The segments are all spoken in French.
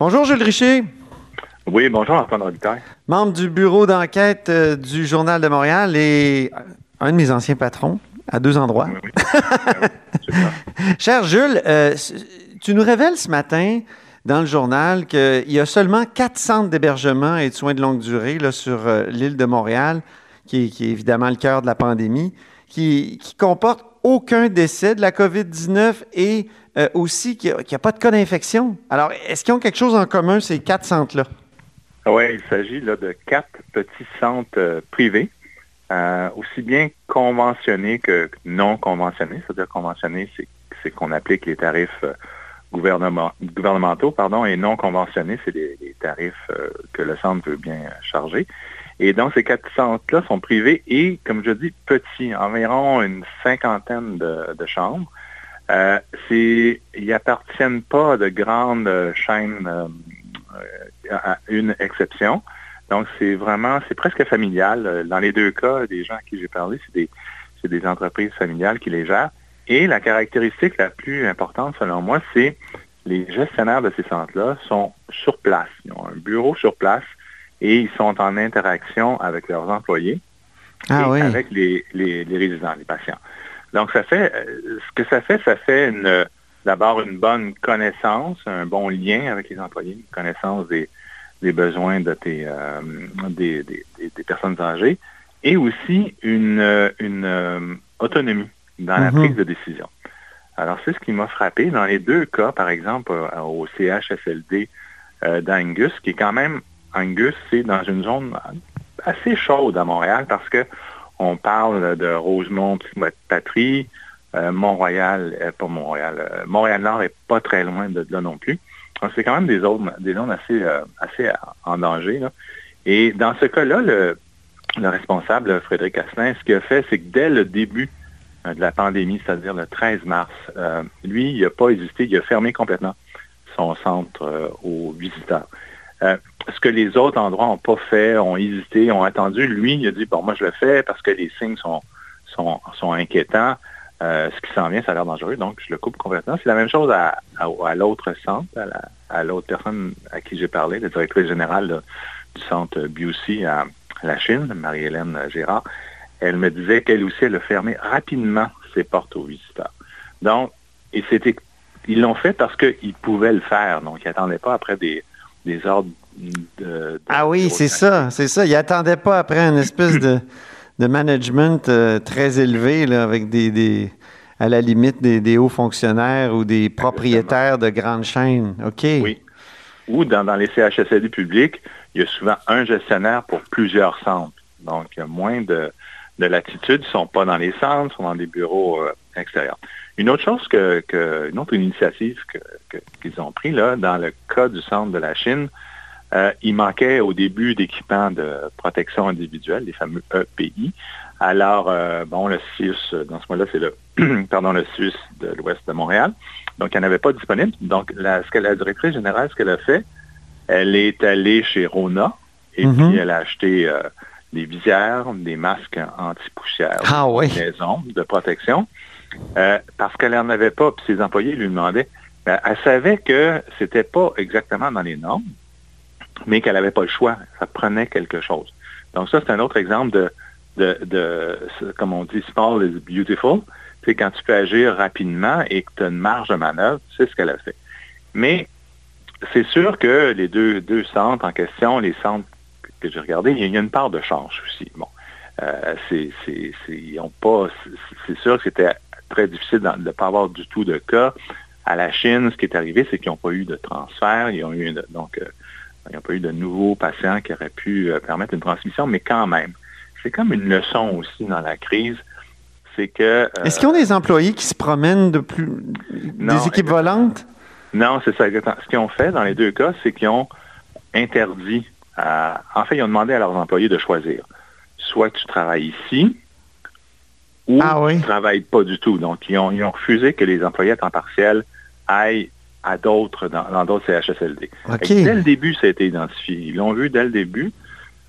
Bonjour Jules Richer. Oui, bonjour Antoine Robitaille. Membre du bureau d'enquête euh, du Journal de Montréal et un de mes anciens patrons à deux endroits. Oui, oui. Cher Jules, euh, tu nous révèles ce matin dans le journal qu'il y a seulement quatre centres d'hébergement et de soins de longue durée là, sur euh, l'île de Montréal, qui est, qui est, évidemment le cœur de la pandémie, qui, qui comportent aucun décès de la COVID-19 et euh, aussi qu'il n'y a, pas de cas d'infection. Alors, est-ce qu'ils ont quelque chose en commun, ces quatre centres-là? Oui, il s'agit là, de quatre petits centres euh, privés, euh, aussi bien conventionnés que non conventionnés. C'est-à-dire conventionnés, c'est qu'on applique les tarifs gouvernement, gouvernementaux pardon, et non conventionnés, c'est les, les, tarifs que le centre veut bien charger. Et donc, ces quatre centres-là sont privés et, comme je dis, petits, environ une cinquantaine de, chambres. Euh, ils n'appartiennent pas de grandes chaînes, euh, à une exception. Donc, c'est vraiment, c'est presque familial. Dans les deux cas, des gens à qui j'ai parlé, c'est des, c'est des entreprises familiales qui les gèrent. Et la caractéristique la plus importante, selon moi, c'est les gestionnaires de ces centres-là sont sur place. Ils ont un bureau sur place et ils sont en interaction avec leurs employés ah, et oui. avec les, les, les, résidents, les patients. Donc, ça fait, ce que ça fait, ça fait d'abord une bonne connaissance, un bon lien avec les employés, une connaissance des, des besoins de tes, euh, des, des, des, personnes âgées et aussi une, une euh, autonomie dans la mm -hmm. prise de décision. Alors, c'est ce qui m'a frappé dans les deux cas, par exemple, euh, au CHSLD euh, d'Angus, qui est quand même, Angus, c'est dans une zone assez chaude à Montréal parce que on parle de Rosemont, Patrie, euh, Mont-Royal, euh, pas Montréal, euh, Montréal-Nord est pas très loin de là non plus. Donc, c'est quand même des zones, des zones assez, assez en danger. Et dans ce cas-là, le, le responsable, Frédéric Asselin, ce qu'il a fait, c'est que dès le début de la pandémie, c'est-à-dire le 13 mars, euh, lui, il n'a pas hésité, il a fermé complètement son centre euh, aux visiteurs. Euh, ce que les autres endroits n'ont pas fait, ont hésité, ont attendu, lui, il a dit, bon, moi, je le fais parce que les signes sont, inquiétants. ce qui s'en vient, ça a l'air dangereux, donc je le coupe complètement. C'est la même chose à, l'autre centre, à l'autre personne à qui j'ai parlé, la directrice générale du centre BUC à la Chine, Marie-Hélène Gérard elle me disait qu'elle aussi, elle a fermé rapidement ses portes aux visiteurs. Donc, ils l'ont fait parce qu'ils pouvaient le faire. Donc, ils n'attendaient pas après des, des ordres de, de Ah oui, c'est ça, c'est ça. Ils n'attendaient pas après une espèce de, de management euh, très élevé, là, avec des, des, à la limite des, des hauts fonctionnaires ou des propriétaires Exactement. de grandes chaînes. OK. Oui. Ou dans, dans les CHSLD publics, il y a souvent un gestionnaire pour plusieurs centres. Donc, il y a moins de, de latitude ne sont pas dans les centres, sont dans des bureaux euh, extérieurs. Une autre chose que, que une autre initiative qu'ils que, qu ont pris là, dans le cas du centre de la Chine, euh, il manquait au début d'équipements de protection individuelle, les fameux EPI. Alors, euh, bon, le CIUS, dans ce moment-là, c'est le pardon, le CIUS de l'ouest de Montréal. Donc, il n'y en avait pas disponible. Donc, la, ce que la directrice générale, ce qu'elle a fait, elle est allée chez Rona et mm -hmm. puis elle a acheté euh, des visières, des masques anti-poussière, ah, oui. des ondes de protection, euh, parce qu'elle n'en avait pas, puis ses employés lui demandaient. Ben, elle savait que c'était pas exactement dans les normes, mais qu'elle n'avait pas le choix. Ça prenait quelque chose. Donc ça, c'est un autre exemple de, de, de, comme on dit, small is beautiful. C'est quand tu peux agir rapidement et que tu as une marge de manœuvre, c'est ce qu'elle a fait. Mais c'est sûr que les deux, deux centres en question, les centres que j'ai regardé, il y a une part de chance aussi. Bon, euh, c'est, c'est, ils ont pas, c'est sûr que c'était très difficile de ne pas avoir du tout de cas. À la Chine, ce qui est arrivé, c'est qu'ils n'ont pas eu de transfert, ils ont eu donc euh, ils n'ont pas eu de nouveaux patients qui auraient pu euh, permettre une transmission, mais quand même, c'est comme une leçon aussi dans la crise. C'est que. Est-ce qu'ils ont des employés qui se promènent de plus non, des équipes volantes? Non, c'est ça. Ce qu'ils ont fait dans les deux cas, c'est qu'ils ont interdit euh, en fait, ils ont demandé à leurs employés de choisir. Soit tu travailles ici, ou ah oui? tu ne travailles pas du tout. Donc, ils ont, ils ont, refusé que les employés à temps partiel aillent à d'autres, dans, dans d'autres CHSLD. Okay. Dès le début, ça a été identifié. Ils l'ont vu dès le début.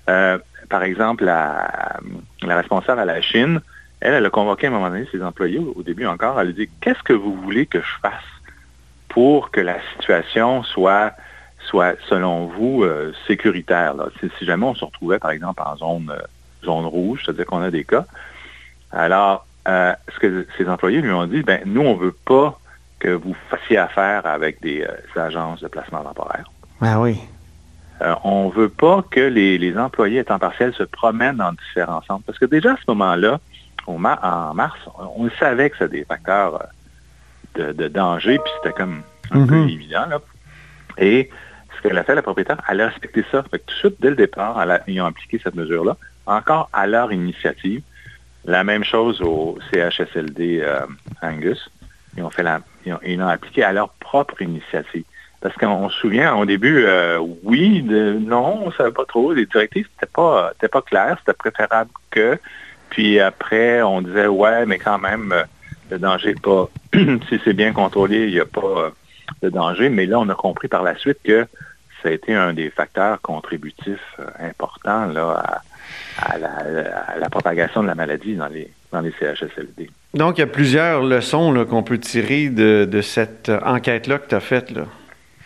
Euh, par exemple, la, la, responsable à la Chine, elle, elle a convoqué à un moment donné ses employés, au, au début encore, elle a dit, qu'est-ce que vous voulez que je fasse pour que la situation soit soit, selon vous, sécuritaire. Là. Si, jamais on se retrouvait, par exemple, en zone, zone rouge, c'est-à-dire qu'on a des cas, alors, ce que ces employés lui ont dit, ben nous, on ne veut pas que vous fassiez affaire avec des, agences de placement temporaire. Ah oui. on ne veut pas que les, les, employés à temps partiel se promènent dans différents centres. Parce que déjà à ce moment-là, en mars, on savait que c'était des facteurs de, danger, puis c'était comme un peu mm-hmm. évident. Là. Et ce qu'elle a fait, la propriétaire, elle a respecté ça. Fait tout de suite, dès le départ, ils ont appliqué cette mesure-là, encore à leur initiative. La même chose au CHSLD euh, Angus. Ils ont fait ils l'ont appliqué à leur propre initiative. Parce qu'on se souvient, au début, euh, oui, non, on ne savait pas trop. Les directives, c'était pas, pas clair, c'était préférable que. Puis après, on disait, ouais, mais quand même, euh, le danger n'est pas, si c'est bien contrôlé, il n'y a pas de danger. Mais là, on a compris par la suite que ça a été un des facteurs contributifs importants là, à, la, propagation de la maladie dans les, dans les CHSLD. Donc, il y a plusieurs leçons qu'on peut tirer de, cette enquête-là que tu as faite. Là.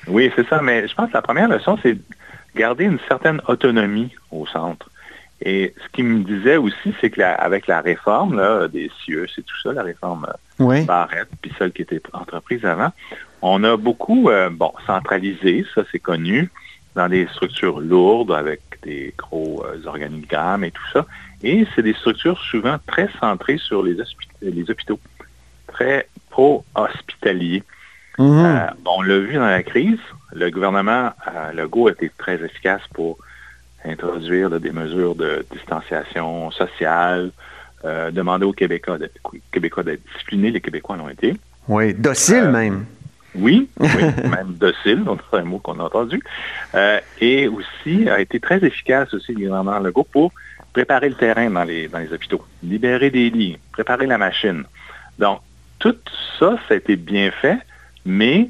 Oui, c'est ça. Mais je pense que la première leçon, c'est garder une certaine autonomie au centre. Et ce qu'il me disait aussi, c'est qu'avec la, la réforme là, des CIE, c'est tout ça, la réforme euh, Barrette, puis celle qui était entreprise avant, on a beaucoup, euh, bon, centralisé, ça c'est connu, dans des structures lourdes avec des gros euh, organigrammes et tout ça. Et c'est des structures souvent très centrées sur les, les hôpitaux, très pro-hospitaliers. Mhm. Euh, on l'a vu dans la crise, le gouvernement le Legault a été très efficace pour introduire des mesures de distanciation sociale, demander aux Québécois d'être Québécois disciplinés, les Québécois l'ont été. Oui, dociles même. Oui, oui même docile, donc c'est un mot qu'on a entendu. Euh, et aussi a été très efficace aussi le gouvernement Legault pour préparer le terrain dans les, dans les hôpitaux, libérer des lits, préparer la machine. Donc, tout ça, ça a été bien fait, mais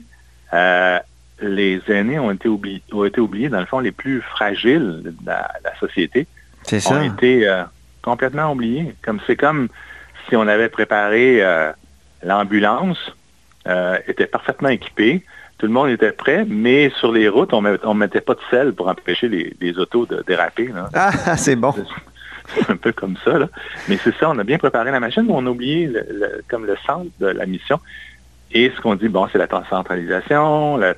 euh, les aînés ont été, oubliés, ont été oubliés, dans le fond, les plus fragiles de la, société. C'est ça. Ont été euh, complètement oubliés. Comme c'est comme si on avait préparé l'ambulance euh, était parfaitement équipé. Tout le monde était prêt, mais sur les routes, on ne mettait pas de sel pour empêcher les, autos de déraper. Ah, c'est bon. C'est un peu comme ça. Là. Mais c'est ça, on a bien préparé la machine, mais on a oublié comme le centre de la mission. Et ce qu'on dit, bon, c'est la centralisation, la,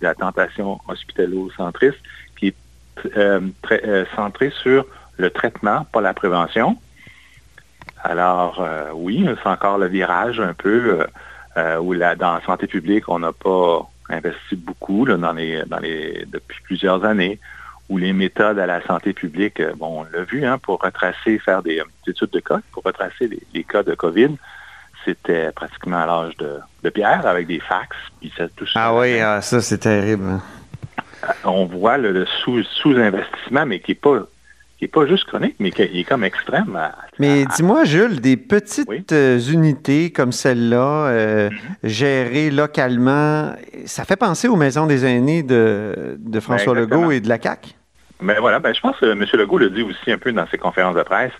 la tentation hospitalo-centriste, qui est euh, euh, centrée sur le traitement, pas la prévention. Alors, oui, c'est encore le virage un peu euh, où dans la santé publique, on n'a pas investi beaucoup dans les, dans les, depuis plusieurs années, où les méthodes à la santé publique, euh, bon, on l'a vu, hein, pour retracer, faire des, études de cas, pour retracer les, cas de COVID, c'était pratiquement à l'âge de, pierre avec des fax, puis ça, tout ça. Ah oui, ah, ça c'est terrible. Hein. On voit le, sous-investissement, mais qui n'est pas qui n'est pas juste chronique, mais qui est comme extrême. mais dis-moi, Jules, des petites euh, unités comme celle-là, euh, mm-hmm. gérées localement, ça fait penser aux maisons des aînés de, François Legault et de la CAQ? Mais ben voilà, ben, je pense que M. Legault le dit aussi un peu dans ses conférences de presse.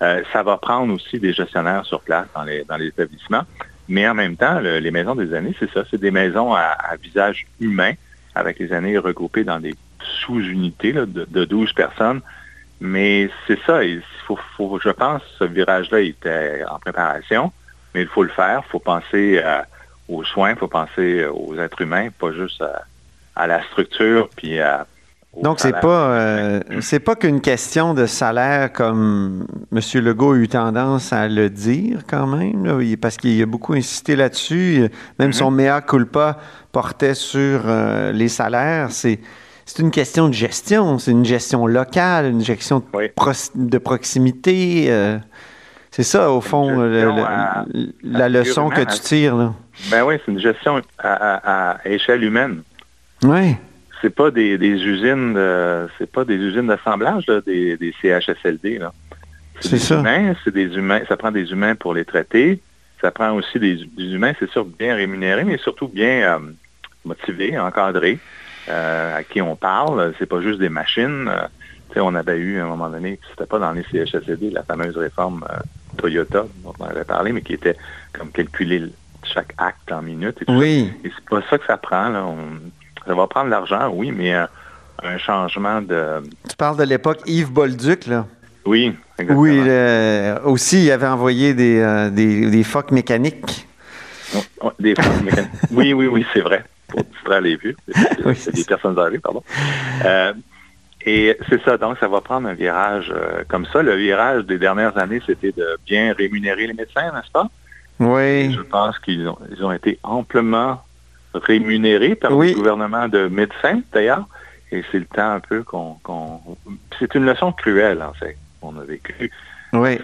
Euh, ça va prendre aussi des gestionnaires sur place dans les, dans les établissements. Mais en même temps, les maisons des aînés, c'est ça, c'est des maisons à, visage humain, avec les aînés regroupés dans des sous-unités de, de 12 personnes mais c'est ça, il faut, faut, je pense ce virage-là était en préparation, mais il faut le faire, il faut penser euh, aux soins, il faut penser aux êtres humains, pas juste à, la structure, puis à, donc, c'est pas euh, c'est pas qu'une question de salaire comme M. Legault a eu tendance à le dire quand même, parce qu'il a beaucoup insisté là-dessus. Même mm-hmm. son mea culpa portait sur euh, les salaires. C'est c'est une question de gestion, c'est une gestion locale, une gestion de, proximité. Euh, c'est ça, au fond, la leçon que tu tires. Là. Ben oui, c'est une gestion à, échelle humaine. Oui. C'est pas des, usines, c'est pas des usines d'assemblage des, des, CHSLD. C'est ça. c'est des humains. Ça prend des humains pour les traiter. Ça prend aussi des, humains, c'est sûr, bien rémunérés, mais surtout bien euh, motivés, encadrés. Euh, à qui on parle. C'est pas juste des machines. Euh, on avait eu à un moment donné, c'était pas dans les CHSLD, la fameuse réforme euh, Toyota dont on avait parlé, mais qui était comme calculer chaque acte en minutes. Et oui. Et c'est pas ça que ça prend. Ça va prendre l'argent, oui, mais un, un changement de... Tu parles de l'époque Yves Bolduc, là? Oui, exactement. Oui, euh, aussi, il avait envoyé des, des, des phoques mécaniques. Oh, oh, des phoques mécaniques. oui, oui, oui, c'est vrai. Les vues. Oui, C'est des personnes âgées, pardon. Euh, et c'est ça, donc ça va prendre un virage euh, comme ça. Le virage des dernières années, c'était de bien rémunérer les médecins, n'est-ce pas? Oui. Je pense qu'ils ont, ils ont été amplement rémunérés par Oui. le gouvernement de médecins, d'ailleurs. Et c'est le temps un peu qu'on... qu'on- C'est une leçon cruelle, en fait, qu'on a vécu. Oui.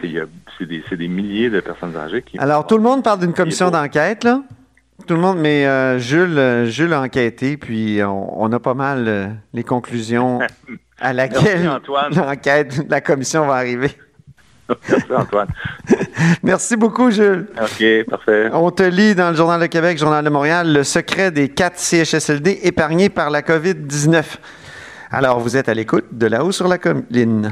C'est, des, c'est des milliers de personnes âgées qui... Alors, tout le monde parle d'une commission d'enquête, là? Tout le monde, mais euh, Jules, euh, Jules a enquêté, puis on, on a pas mal euh, les conclusions à laquelle l'enquête, la commission va arriver. Merci, Antoine. Merci beaucoup, Jules. OK, parfait. On te lit dans le Journal de Québec, Journal de Montréal, le secret des quatre CHSLD épargnés par la COVID-19. Alors, vous êtes à l'écoute de là-haut sur la colline.